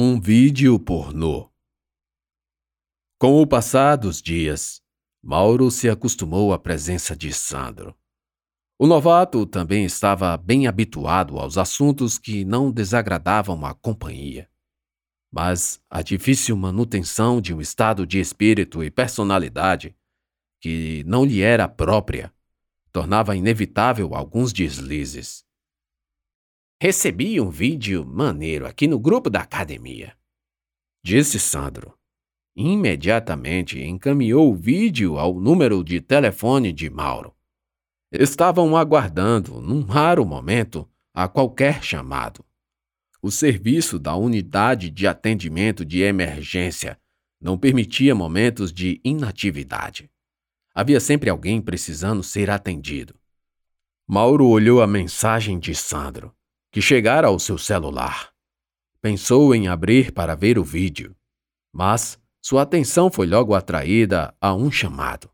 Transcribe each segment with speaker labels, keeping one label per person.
Speaker 1: Um vídeo pornô. Com o passar dos dias, Mauro se acostumou à presença de Sandro. O novato também estava bem habituado aos assuntos que não desagradavam a companhia. Mas a difícil manutenção de um estado de espírito e personalidade que não lhe era própria tornava inevitável alguns deslizes.
Speaker 2: Recebi um vídeo maneiro aqui no grupo da academia,
Speaker 1: disse Sandro. Imediatamente encaminhou o vídeo ao número de telefone de Mauro. Estavam aguardando, num raro momento, a qualquer chamado. O serviço da unidade de atendimento de emergência não permitia momentos de inatividade. Havia sempre alguém precisando ser atendido. Mauro olhou a mensagem de Sandro que chegara ao seu celular. Pensou em abrir para ver o vídeo, mas sua atenção foi logo atraída a um chamado: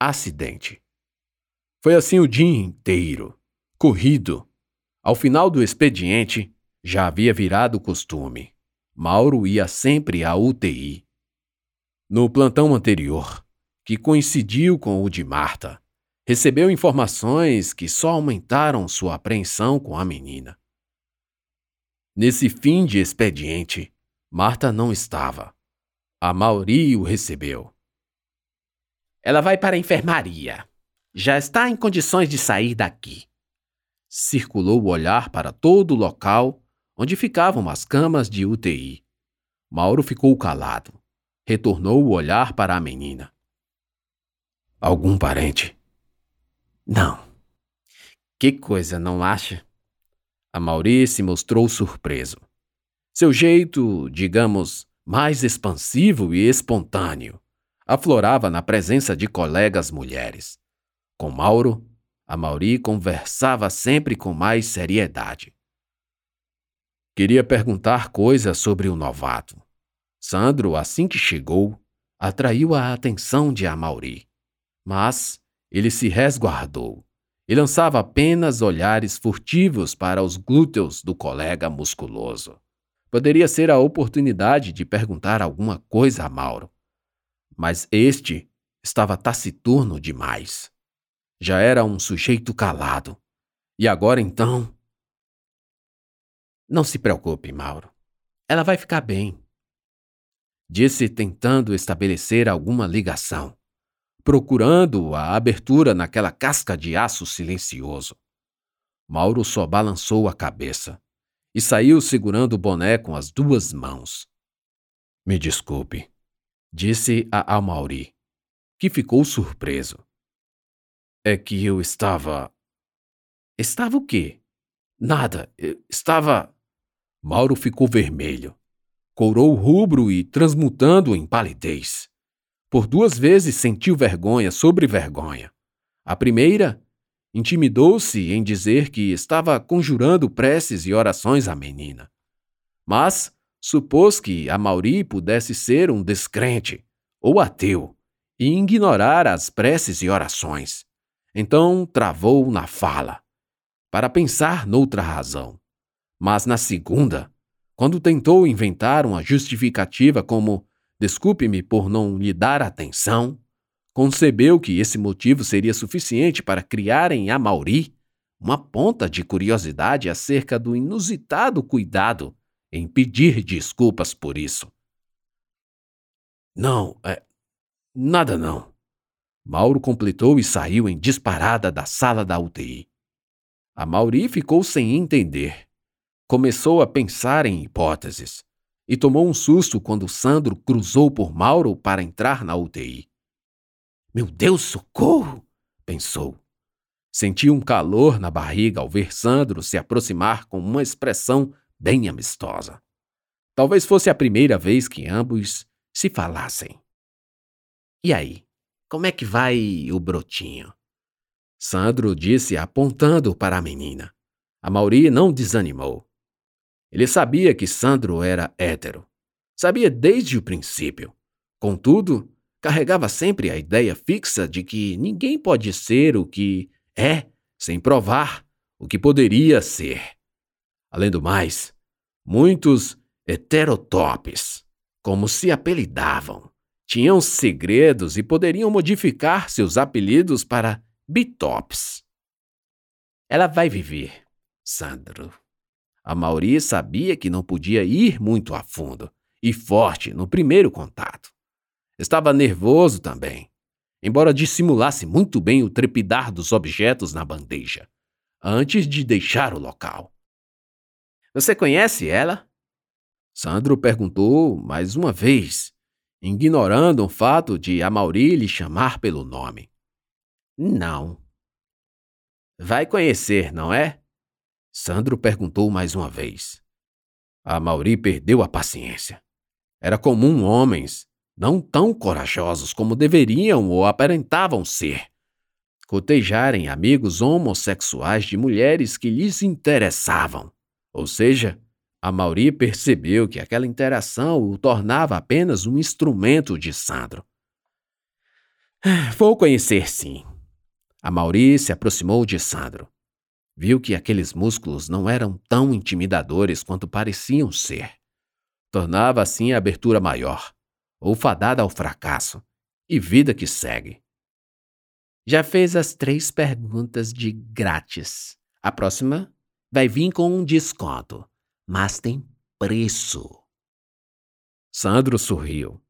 Speaker 1: acidente. Foi assim o dia inteiro, corrido. Ao final do expediente, já havia virado costume. Mauro ia sempre à UTI. No plantão anterior, que coincidiu com o de Marta, recebeu informações que só aumentaram sua apreensão com a menina. Nesse fim de expediente, Marta não estava. A Mauri o recebeu.
Speaker 2: Ela vai para a enfermaria. Já está em condições de sair daqui.
Speaker 1: Circulou o olhar para todo o local onde ficavam as camas de UTI. Mauro ficou calado. Retornou o olhar para a menina. Algum parente?
Speaker 2: Não. Que coisa, não acha?
Speaker 1: A Mauri se mostrou surpreso. Seu jeito, digamos, mais expansivo e espontâneo, aflorava na presença de colegas mulheres. Com Mauro, a Mauri conversava sempre com mais seriedade. Queria perguntar coisas sobre o novato. Sandro, assim que chegou, atraiu a atenção de Amauri. Mas ele se resguardou e lançava apenas olhares furtivos para os glúteos do colega musculoso. Poderia ser a oportunidade de perguntar alguma coisa a Mauro. Mas este estava taciturno demais. Já era um sujeito calado. E agora então.
Speaker 2: Não se preocupe, Mauro. Ela vai ficar bem.
Speaker 1: Disse tentando estabelecer alguma ligação procurando a abertura naquela casca de aço silencioso. Mauro só balançou a cabeça e saiu segurando o boné com as duas mãos. Me desculpe, disse a Amauri, que ficou surpreso. É que eu estava.
Speaker 2: Estava o quê?
Speaker 1: Nada, eu estava. Mauro ficou vermelho, courou rubro e transmutando em palidez. Por duas vezes sentiu vergonha sobre vergonha. A primeira, intimidou-se em dizer que estava conjurando preces e orações à menina. Mas supôs que a Mauri pudesse ser um descrente ou ateu e ignorar as preces e orações. Então travou na fala, para pensar noutra razão. Mas na segunda, quando tentou inventar uma justificativa como desculpe-me por não lhe dar atenção, concebeu que esse motivo seria suficiente para criar em Amauri uma ponta de curiosidade acerca do inusitado cuidado em pedir desculpas por isso. Não, é. Nada não. Mauro completou e saiu em disparada da sala da UTI. A Mauri ficou sem entender. Começou a pensar em hipóteses e tomou um susto quando Sandro cruzou por Mauro para entrar na UTI. Meu Deus, socorro! pensou. Sentiu um calor na barriga ao ver Sandro se aproximar com uma expressão bem amistosa. Talvez fosse a primeira vez que ambos se falassem.
Speaker 2: E aí, como é que vai o brotinho?
Speaker 1: Sandro disse apontando para a menina. A Mauri não desanimou. Ele sabia que Sandro era hétero. Sabia desde o princípio. Contudo, carregava sempre a ideia fixa de que ninguém pode ser o que é sem provar o que poderia ser. Além do mais, muitos heterotops, como se apelidavam. Tinham segredos e poderiam modificar seus apelidos para bitops. Ela vai viver, Sandro. A Mauri sabia que não podia ir muito a fundo e forte no primeiro contato. Estava nervoso também, embora dissimulasse muito bem o trepidar dos objetos na bandeja, antes de deixar o local. Você conhece ela? Sandro perguntou mais uma vez, ignorando o fato de Amauri lhe chamar pelo nome. Não. Vai conhecer, não é? Sandro perguntou mais uma vez. A Mauri perdeu a paciência. Era comum homens, não tão corajosos como deveriam ou aparentavam ser, cotejarem amigos homossexuais de mulheres que lhes interessavam. Ou seja, a Mauri percebeu que aquela interação o tornava apenas um instrumento de Sandro. Vou conhecer sim. A Mauri se aproximou de Sandro. Viu que aqueles músculos não eram tão intimidadores quanto pareciam ser. Tornava assim a abertura maior, ou fadada ao fracasso, e vida que segue. Já fez as três perguntas de grátis. A próxima vai vir com um desconto, mas tem preço. Sandro sorriu,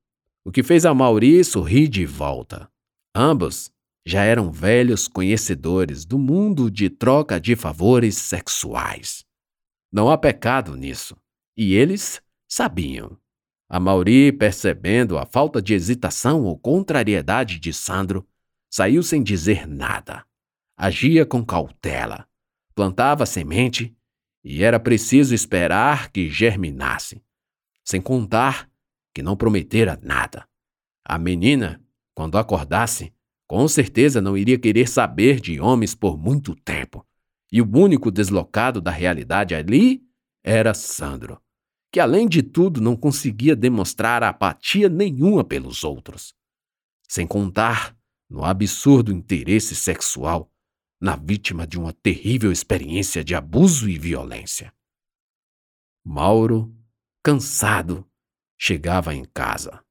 Speaker 1: o que fez a Mauri sorrir de volta. Ambos já eram velhos conhecedores do mundo de troca de favores sexuais. Não há pecado nisso, e eles sabiam. A Mauri, percebendo a falta de hesitação ou contrariedade de Sandro, saiu sem dizer nada. Agia com cautela, plantava semente e era preciso esperar que germinasse, sem contar que não prometera nada. A menina, quando acordasse, com certeza não iria querer saber de homens por muito tempo. E o único deslocado da realidade ali era Sandro, que além de tudo não conseguia demonstrar apatia nenhuma pelos outros. Sem contar no absurdo interesse sexual na vítima de uma terrível experiência de abuso e violência. Mauro, cansado, chegava em casa.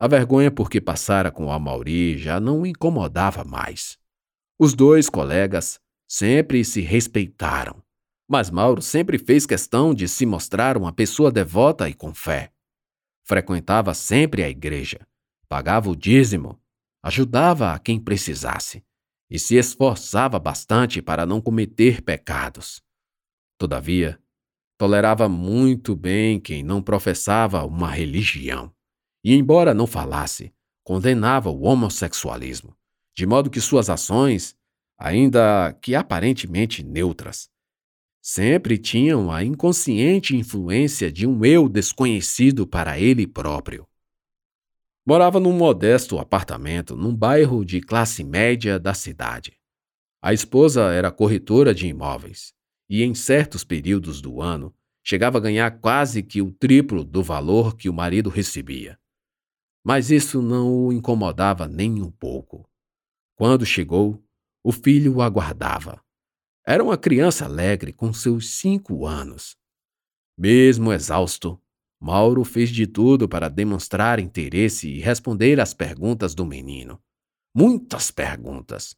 Speaker 1: A vergonha por que passara com a Mauri já não o incomodava mais. Os dois colegas sempre se respeitaram, mas Mauro sempre fez questão de se mostrar uma pessoa devota e com fé. Frequentava sempre a igreja, pagava o dízimo, ajudava a quem precisasse e se esforçava bastante para não cometer pecados. Todavia, tolerava muito bem quem não professava uma religião e, embora não falasse, condenava o homossexualismo, de modo que suas ações, ainda que aparentemente neutras, sempre tinham a inconsciente influência de um eu desconhecido para ele próprio. Morava num modesto apartamento num bairro de classe média da cidade. A esposa era corretora de imóveis e, em certos períodos do ano, chegava a ganhar quase que o triplo do valor que o marido recebia. Mas isso não o incomodava nem um pouco. Quando chegou, o filho o aguardava. Era uma criança alegre com seus cinco anos. Mesmo exausto, Mauro fez de tudo para demonstrar interesse e responder às perguntas do menino. Muitas perguntas.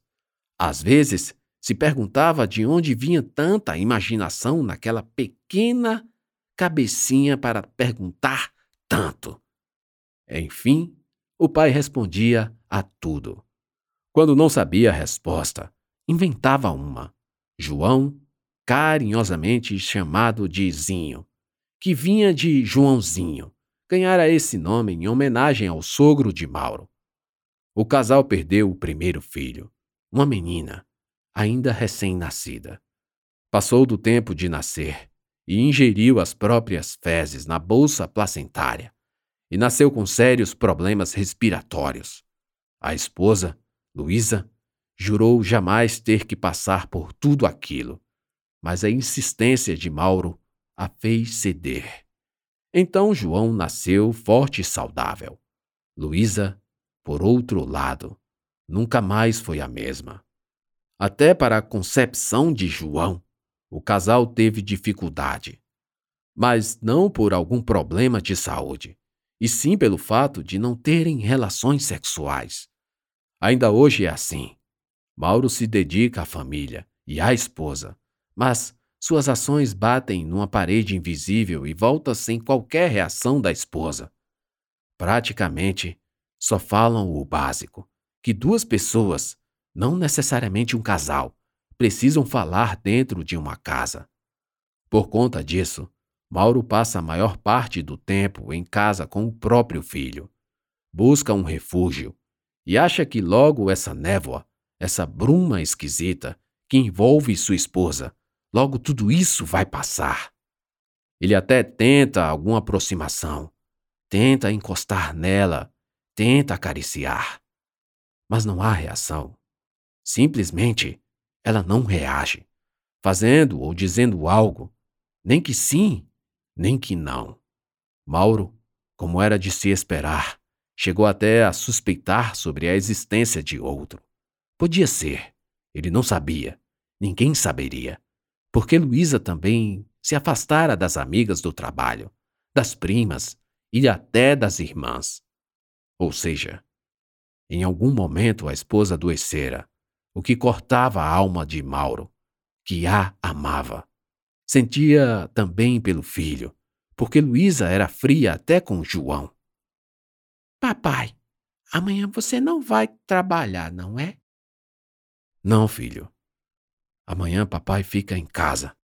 Speaker 1: Às vezes, se perguntava de onde vinha tanta imaginação naquela pequena cabecinha para perguntar tanto. Enfim, o pai respondia a tudo. Quando não sabia a resposta, inventava uma. João, carinhosamente chamado de Zinho, que vinha de Joãozinho, ganhara esse nome em homenagem ao sogro de Mauro. O casal perdeu o primeiro filho, uma menina, ainda recém-nascida. Passou do tempo de nascer e ingeriu as próprias fezes na bolsa placentária e nasceu com sérios problemas respiratórios. A esposa, Luísa, jurou jamais ter que passar por tudo aquilo, mas a insistência de Mauro a fez ceder. Então João nasceu forte e saudável. Luísa, por outro lado, nunca mais foi a mesma. Até para a concepção de João, o casal teve dificuldade. mas não por algum problema de saúde, e sim pelo fato de não terem relações sexuais. Ainda hoje é assim. Mauro se dedica à família e à esposa, mas suas ações batem numa parede invisível e volta sem qualquer reação da esposa. Praticamente, só falam o básico: que duas pessoas, não necessariamente um casal, precisam falar dentro de uma casa. Por conta disso, Mauro passa a maior parte do tempo em casa com o próprio filho. Busca um refúgio e acha que logo essa névoa, essa bruma esquisita que envolve sua esposa, logo tudo isso vai passar. Ele até tenta alguma aproximação, tenta encostar nela, tenta acariciar. Mas não há reação. Simplesmente ela não reage, fazendo ou dizendo algo, nem que sim nem que não. Mauro, como era de se esperar, chegou até a suspeitar sobre a existência de outro. Podia ser, ele não sabia, ninguém saberia, porque Luísa também se afastara das amigas do trabalho, das primas e até das irmãs. Ou seja, em algum momento a esposa adoecera, o que cortava a alma de Mauro, que a amava. Sentia também pelo filho, porque Luísa era fria até com João.
Speaker 2: Papai, amanhã você não vai trabalhar, não é?
Speaker 1: Não, filho. Amanhã papai fica em casa.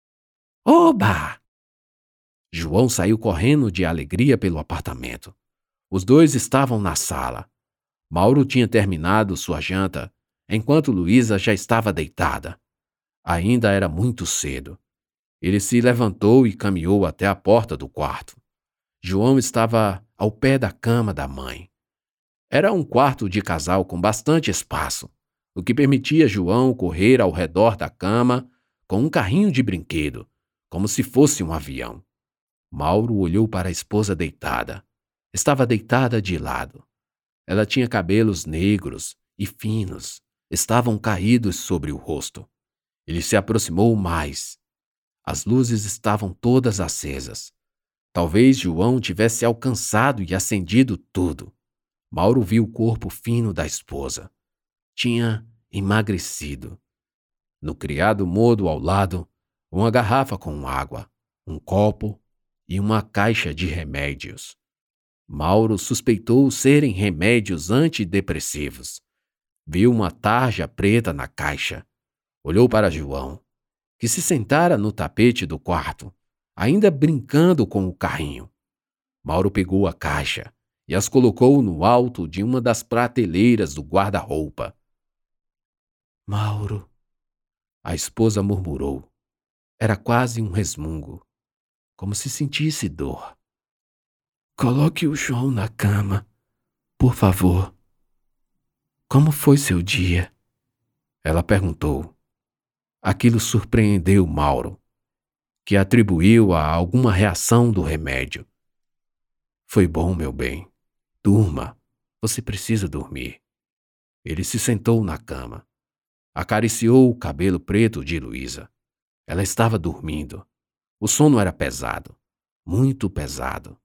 Speaker 2: Oba!
Speaker 1: João saiu correndo de alegria pelo apartamento. Os dois estavam na sala. Mauro tinha terminado sua janta, enquanto Luísa já estava deitada. Ainda era muito cedo. Ele se levantou e caminhou até a porta do quarto. João estava ao pé da cama da mãe. Era um quarto de casal com bastante espaço, o que permitia João correr ao redor da cama com um carrinho de brinquedo, como se fosse um avião. Mauro olhou para a esposa deitada. Estava deitada de lado. Ela tinha cabelos negros e finos, estavam caídos sobre o rosto. Ele se aproximou mais as luzes estavam todas acesas. Talvez João tivesse alcançado e acendido tudo. Mauro viu o corpo fino da esposa. Tinha emagrecido. No criado modo ao lado, uma garrafa com água, um copo e uma caixa de remédios. Mauro suspeitou serem remédios antidepressivos. Viu uma tarja preta na caixa. Olhou para João que se sentara no tapete do quarto, ainda brincando com o carrinho. Mauro pegou a caixa e as colocou no alto de uma das prateleiras do guarda-roupa. Mauro, a esposa murmurou. Era quase um resmungo, como se sentisse dor. Coloque o João na cama, por favor. Como foi seu dia? Ela perguntou. Aquilo surpreendeu Mauro, que atribuiu a alguma reação do remédio. Foi bom, meu bem. Durma. Você precisa dormir. Ele se sentou na cama. Acariciou o cabelo preto de Luísa. Ela estava dormindo. O sono era pesado, muito pesado.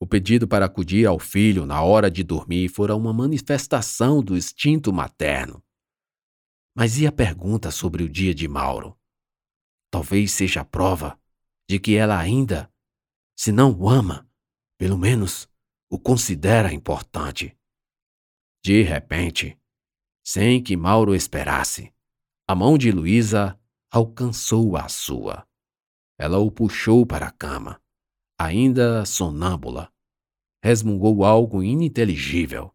Speaker 1: O pedido para acudir ao filho na hora de dormir fora uma manifestação do instinto materno. Mas e a pergunta sobre o dia de Mauro? Talvez seja a prova de que ela ainda, se não o ama, pelo menos o considera importante. De repente, sem que Mauro esperasse, a mão de Luísa alcançou a sua. Ela o puxou para a cama, ainda sonâmbula. Resmungou algo ininteligível.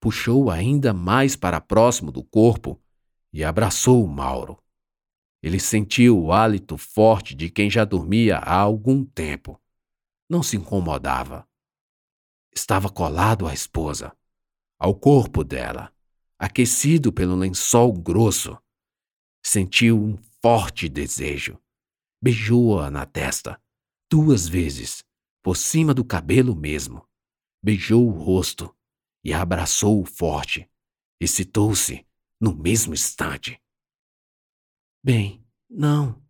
Speaker 1: Puxou ainda mais para próximo do corpo e abraçou Mauro. Ele sentiu o hálito forte de quem já dormia há algum tempo. Não se incomodava. Estava colado à esposa, ao corpo dela, aquecido pelo lençol grosso. Sentiu um forte desejo. Beijou-a na testa, duas vezes, por cima do cabelo mesmo. Beijou o rosto e a abraçou forte. Excitou-se no mesmo instante. Bem, não.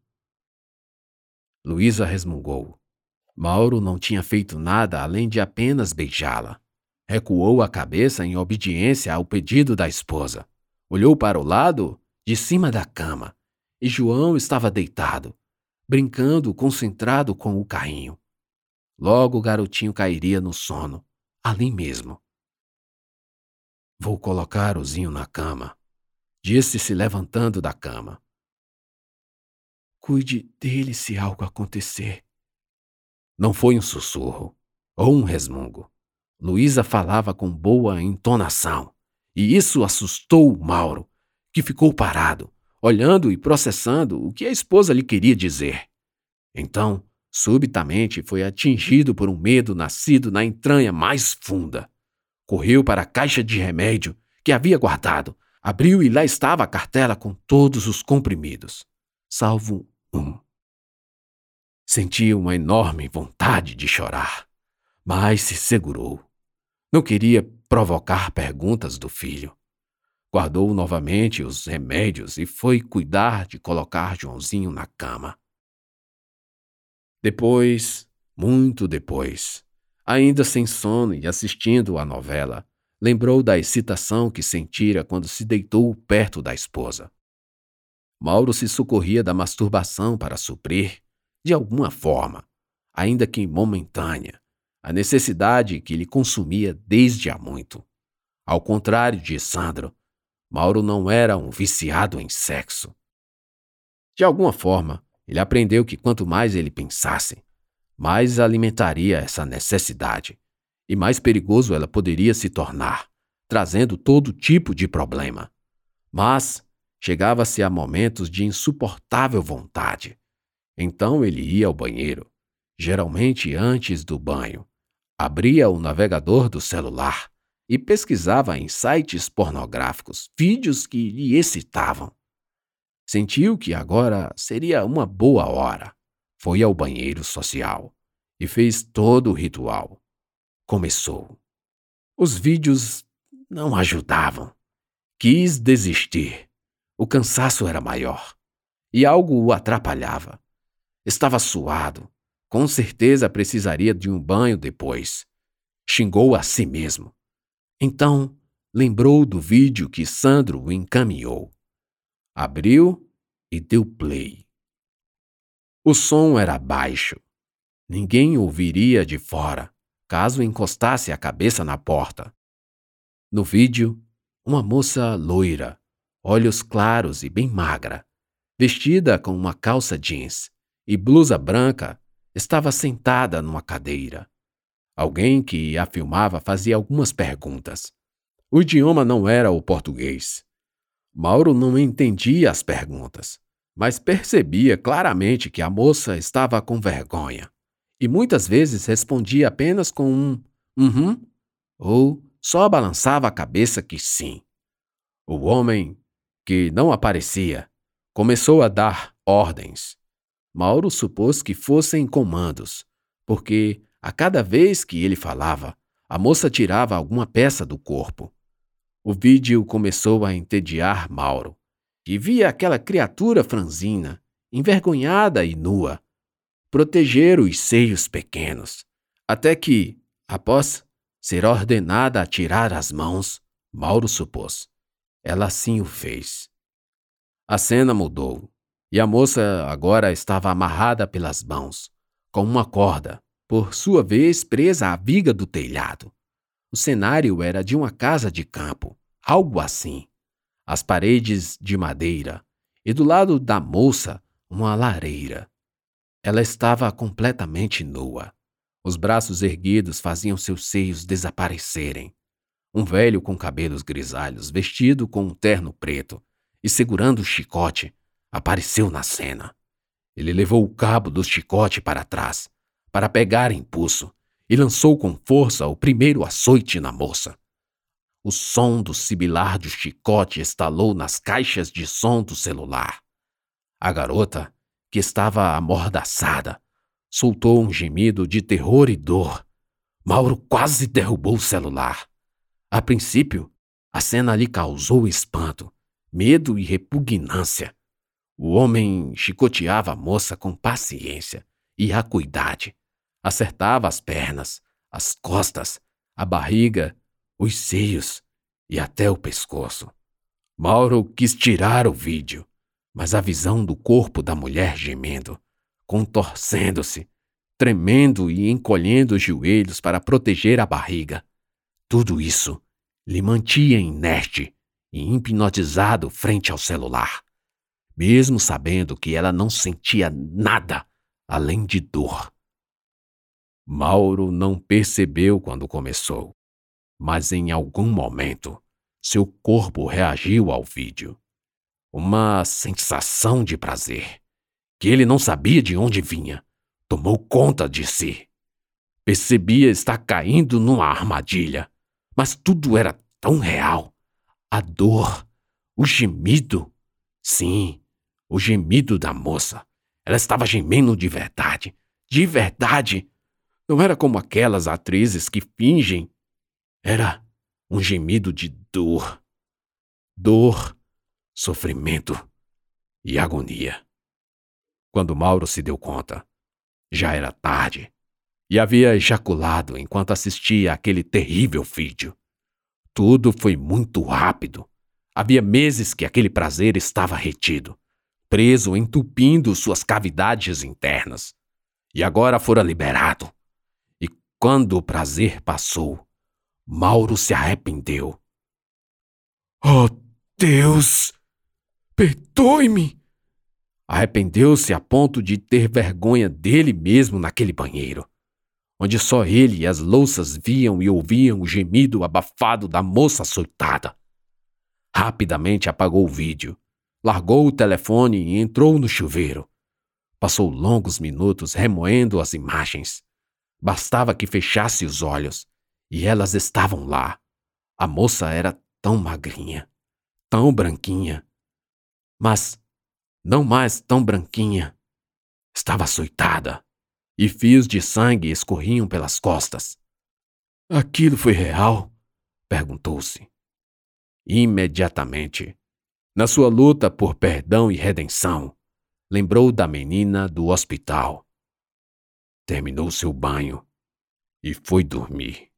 Speaker 1: Luísa resmungou. Mauro não tinha feito nada além de apenas beijá-la. Recuou a cabeça em obediência ao pedido da esposa. Olhou para o lado de cima da cama e João estava deitado, brincando concentrado com o carrinho. Logo o garotinho cairia no sono, ali mesmo. Vou colocar o Zinho na cama, disse se levantando da cama. Cuide dele se algo acontecer. Não foi um sussurro ou um resmungo. Luísa falava com boa entonação, e isso assustou Mauro, que ficou parado, olhando e processando o que a esposa lhe queria dizer. Então, subitamente, foi atingido por um medo nascido na entranha mais funda. Correu para a caixa de remédio que havia guardado, abriu e lá estava a cartela com todos os comprimidos, salvo um. Sentia uma enorme vontade de chorar, mas se segurou. Não queria provocar perguntas do filho. Guardou novamente os remédios e foi cuidar de colocar Joãozinho na cama. Depois, muito depois, ainda sem sono e assistindo à novela, lembrou da excitação que sentira quando se deitou perto da esposa. Mauro se socorria da masturbação para suprir, de alguma forma, ainda que momentânea, a necessidade que lhe consumia desde há muito. Ao contrário de Sandro, Mauro não era um viciado em sexo. De alguma forma, ele aprendeu que quanto mais ele pensasse, mais alimentaria essa necessidade, e mais perigoso ela poderia se tornar, trazendo todo tipo de problema. Mas chegava-se a momentos de insuportável vontade, então ele ia ao banheiro, geralmente antes do banho, abria o navegador do celular e pesquisava em sites pornográficos vídeos que lhe excitavam. Sentiu que agora seria uma boa hora. Foi ao banheiro social e fez todo o ritual. Começou. Os vídeos não ajudavam. Quis desistir. O cansaço era maior e algo o atrapalhava. Estava suado. Com certeza precisaria de um banho depois. Xingou a si mesmo. Então, lembrou do vídeo que Sandro o encaminhou. Abriu e deu play. O som era baixo. Ninguém ouviria de fora, caso encostasse a cabeça na porta. No vídeo, uma moça loira, olhos claros e bem magra, vestida com uma calça jeans, e blusa branca, estava sentada numa cadeira. Alguém que a filmava fazia algumas perguntas. O idioma não era o português. Mauro não entendia as perguntas, mas percebia claramente que a moça estava com vergonha e muitas vezes respondia apenas com um uhum ou só balançava a cabeça que sim. O homem, que não aparecia, começou a dar ordens. Mauro supôs que fossem comandos, porque, a cada vez que ele falava, a moça tirava alguma peça do corpo. O vídeo começou a entediar Mauro, que via aquela criatura franzina, envergonhada e nua, proteger os seios pequenos, até que, após ser ordenada a tirar as mãos, Mauro supôs. Ela assim o fez. A cena mudou. E a moça agora estava amarrada pelas mãos, com uma corda, por sua vez presa à viga do telhado. O cenário era de uma casa de campo, algo assim. As paredes de madeira, e do lado da moça, uma lareira. Ela estava completamente nua. Os braços erguidos faziam seus seios desaparecerem. Um velho com cabelos grisalhos, vestido com um terno preto e segurando o chicote, apareceu na cena. Ele levou o cabo do chicote para trás, para pegar impulso, e lançou com força o primeiro açoite na moça. O som do sibilar do chicote estalou nas caixas de som do celular. A garota, que estava amordaçada, soltou um gemido de terror e dor. Mauro quase derrubou o celular. A princípio, a cena lhe causou espanto, medo e repugnância. O homem chicoteava a moça com paciência e acuidade, Acertava as pernas, as costas, a barriga, os seios e até o pescoço. Mauro quis tirar o vídeo, mas a visão do corpo da mulher gemendo, contorcendo-se, tremendo e encolhendo os joelhos para proteger a barriga, tudo isso lhe mantinha inerte e hipnotizado frente ao celular, mesmo sabendo que ela não sentia nada além de dor. Mauro não percebeu quando começou, mas em algum momento seu corpo reagiu ao vídeo. Uma sensação de prazer, que ele não sabia de onde vinha, tomou conta de si. Percebia estar caindo numa armadilha, mas tudo era tão real. A dor, o gemido. Sim, o gemido da moça. Ela estava gemendo de verdade. De verdade. Não era como aquelas atrizes que fingem. Era um gemido de dor. Dor, sofrimento e agonia. Quando Mauro se deu conta, já era tarde e havia ejaculado enquanto assistia aquele terrível vídeo. Tudo foi muito rápido. Havia meses que aquele prazer estava retido, preso, entupindo suas cavidades internas. E agora fora liberado. E quando o prazer passou, Mauro se arrependeu. Oh, Deus! Perdoe-me! Arrependeu-se a ponto de ter vergonha dele mesmo naquele banheiro onde só ele e as louças viam e ouviam o gemido abafado da moça açoitada. Rapidamente apagou o vídeo, largou o telefone e entrou no chuveiro. Passou longos minutos remoendo as imagens. Bastava que fechasse os olhos, e elas estavam lá. A moça era tão magrinha, tão branquinha. Mas não mais tão branquinha. Estava açoitada e fios de sangue escorriam pelas costas. Aquilo foi real? perguntou-se. Imediatamente, na sua luta por perdão e redenção, lembrou da menina do hospital. Terminou seu banho e foi dormir.